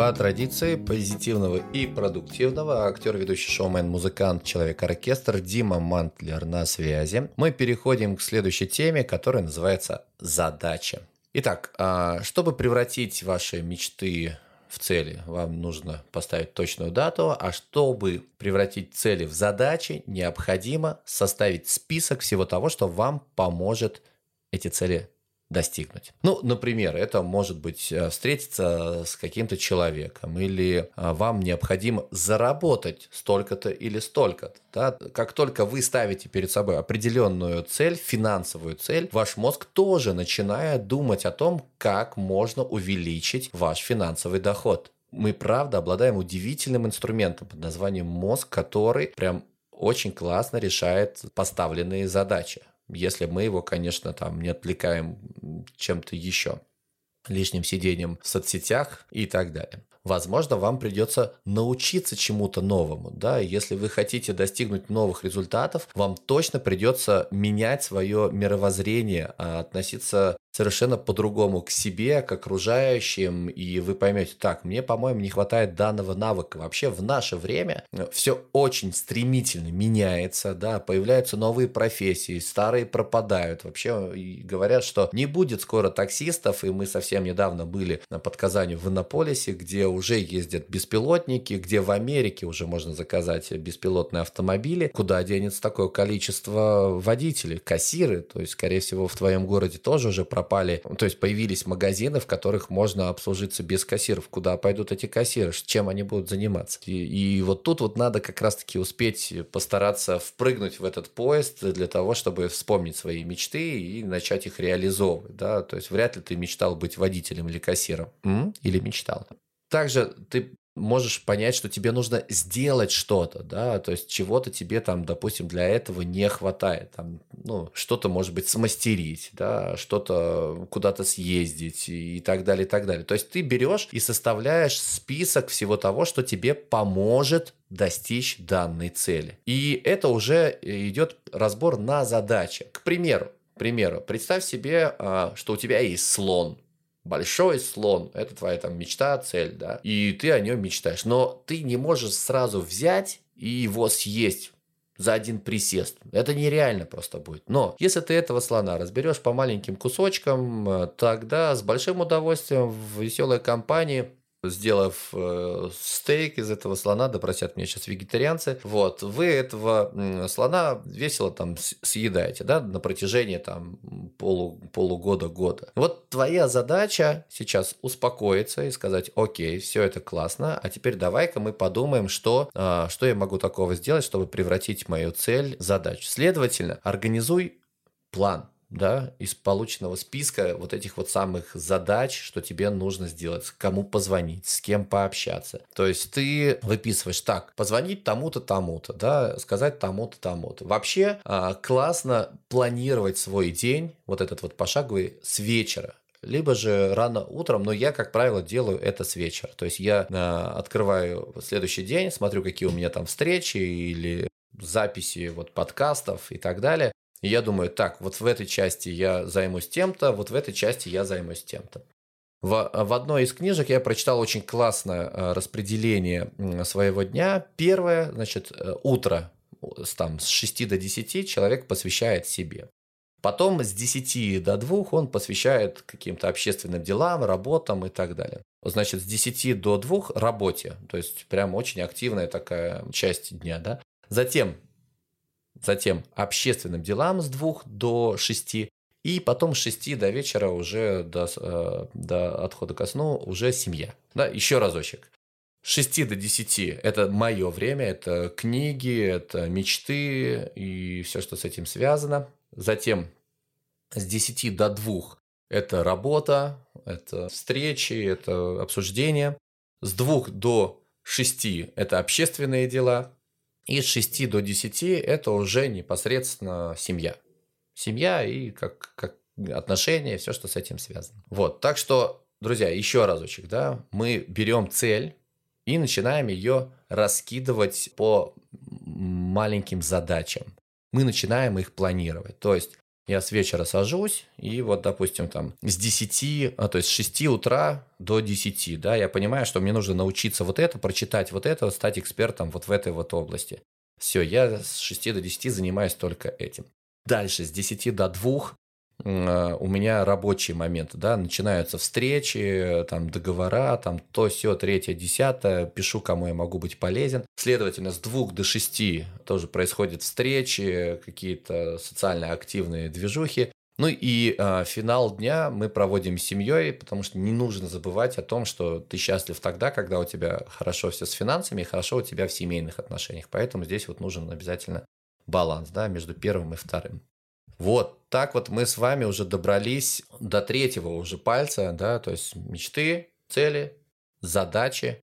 По традиции позитивного и продуктивного актер, ведущий шоумен, музыкант, человек-оркестр Дима Мантлер на связи. Мы переходим к следующей теме, которая называется «Задача». Итак, а, чтобы превратить ваши мечты в цели, вам нужно поставить точную дату, а чтобы превратить цели в задачи, необходимо составить список всего того, что вам поможет эти цели достигнуть. Ну, например, это может быть э, встретиться с каким-то человеком, или э, вам необходимо заработать столько-то или столько-то. Да? Как только вы ставите перед собой определенную цель, финансовую цель, ваш мозг тоже начинает думать о том, как можно увеличить ваш финансовый доход. Мы, правда, обладаем удивительным инструментом под названием мозг, который прям очень классно решает поставленные задачи если мы его, конечно, там не отвлекаем чем-то еще лишним сидением в соцсетях и так далее. Возможно, вам придется научиться чему-то новому. Да? Если вы хотите достигнуть новых результатов, вам точно придется менять свое мировоззрение, а относиться совершенно по-другому к себе, к окружающим, и вы поймете, так, мне, по-моему, не хватает данного навыка. Вообще в наше время э, все очень стремительно меняется, да, появляются новые профессии, старые пропадают. Вообще говорят, что не будет скоро таксистов, и мы совсем недавно были под Казанью в Иннополисе, где уже ездят беспилотники, где в Америке уже можно заказать беспилотные автомобили. Куда денется такое количество водителей, кассиры, то есть, скорее всего, в твоем городе тоже уже пропали, то есть появились магазины, в которых можно обслужиться без кассиров. Куда пойдут эти кассиры? Чем они будут заниматься? И, и вот тут вот надо как раз-таки успеть постараться впрыгнуть в этот поезд для того, чтобы вспомнить свои мечты и начать их реализовывать. Да? То есть вряд ли ты мечтал быть водителем или кассиром. М? Или мечтал. Также ты можешь понять, что тебе нужно сделать что-то, да, то есть чего-то тебе там, допустим, для этого не хватает, там, ну, что-то, может быть, смастерить, да, что-то куда-то съездить и так далее, и так далее. То есть ты берешь и составляешь список всего того, что тебе поможет достичь данной цели. И это уже идет разбор на задачи. К примеру, к примеру, представь себе, а, что у тебя есть слон, большой слон, это твоя там мечта, цель, да, и ты о нем мечтаешь, но ты не можешь сразу взять и его съесть за один присест. Это нереально просто будет. Но если ты этого слона разберешь по маленьким кусочкам, э, тогда с большим удовольствием в веселой компании сделав э, стейк из этого слона, да меня сейчас вегетарианцы, вот, вы этого э, слона весело там съедаете, да, на протяжении там полу, полугода-года. Вот твоя задача сейчас успокоиться и сказать, окей, все это классно, а теперь давай-ка мы подумаем, что, э, что я могу такого сделать, чтобы превратить мою цель в задачу. Следовательно, организуй план, да, из полученного списка вот этих вот самых задач, что тебе нужно сделать, кому позвонить, с кем пообщаться. То есть ты выписываешь так, позвонить тому-то, тому-то, да, сказать тому-то, тому-то. Вообще а, классно планировать свой день, вот этот вот пошаговый, с вечера либо же рано утром, но я, как правило, делаю это с вечера. То есть я э, открываю следующий день, смотрю, какие у меня там встречи или записи вот подкастов и так далее. И я думаю, так, вот в этой части я займусь тем-то, вот в этой части я займусь тем-то. В, в одной из книжек я прочитал очень классное э, распределение своего дня. Первое, значит, э, утро там, с 6 до 10 человек посвящает себе. Потом с 10 до 2 он посвящает каким-то общественным делам, работам и так далее. Значит, с 10 до 2 работе, то есть прям очень активная такая часть дня, да. Затем затем общественным делам с 2 до 6, и потом с 6 до вечера уже до, э, до отхода ко сну уже семья. Да, еще разочек. С 6 до 10 – это мое время, это книги, это мечты и все, что с этим связано. Затем с 10 до 2 – это работа, это встречи, это обсуждение. С 2 до 6 – это общественные дела, и с 6 до 10 это уже непосредственно семья. Семья и как, как отношения, все, что с этим связано. Вот, так что, друзья, еще разочек, да, мы берем цель и начинаем ее раскидывать по маленьким задачам. Мы начинаем их планировать. То есть Я с вечера сажусь, и вот, допустим, там с 10, а, то есть с 6 утра до 10, да, я понимаю, что мне нужно научиться вот это, прочитать вот это, стать экспертом вот в этой вот области. Все, я с 6 до 10 занимаюсь только этим. Дальше, с 10 до 2 а, у меня рабочие моменты, да, начинаются встречи, там, договора, там, то, все, третье, десятое, пишу, кому я могу быть полезен. Следовательно, с двух до шести тоже происходят встречи, какие-то социально активные движухи. Ну и э, финал дня мы проводим с семьей, потому что не нужно забывать о том, что ты счастлив тогда, когда у тебя хорошо все с финансами и хорошо у тебя в семейных отношениях. Поэтому здесь вот нужен обязательно баланс да, между первым и вторым. Вот так вот мы с вами уже добрались до третьего уже пальца, да, то есть мечты, цели, задачи.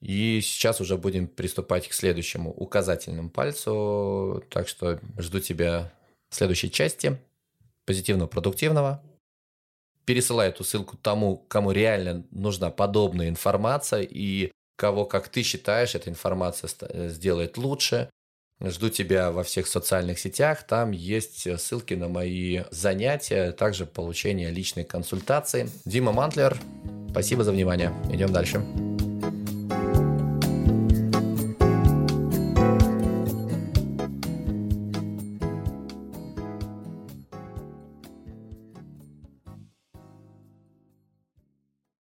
И сейчас уже будем приступать к следующему указательному пальцу. Так что жду тебя в следующей части. Позитивного, продуктивного. Пересылай эту ссылку тому, кому реально нужна подобная информация и кого, как ты считаешь, эта информация сделает лучше. Жду тебя во всех социальных сетях. Там есть ссылки на мои занятия, также получение личной консультации. Дима Мантлер, спасибо за внимание. Идем дальше.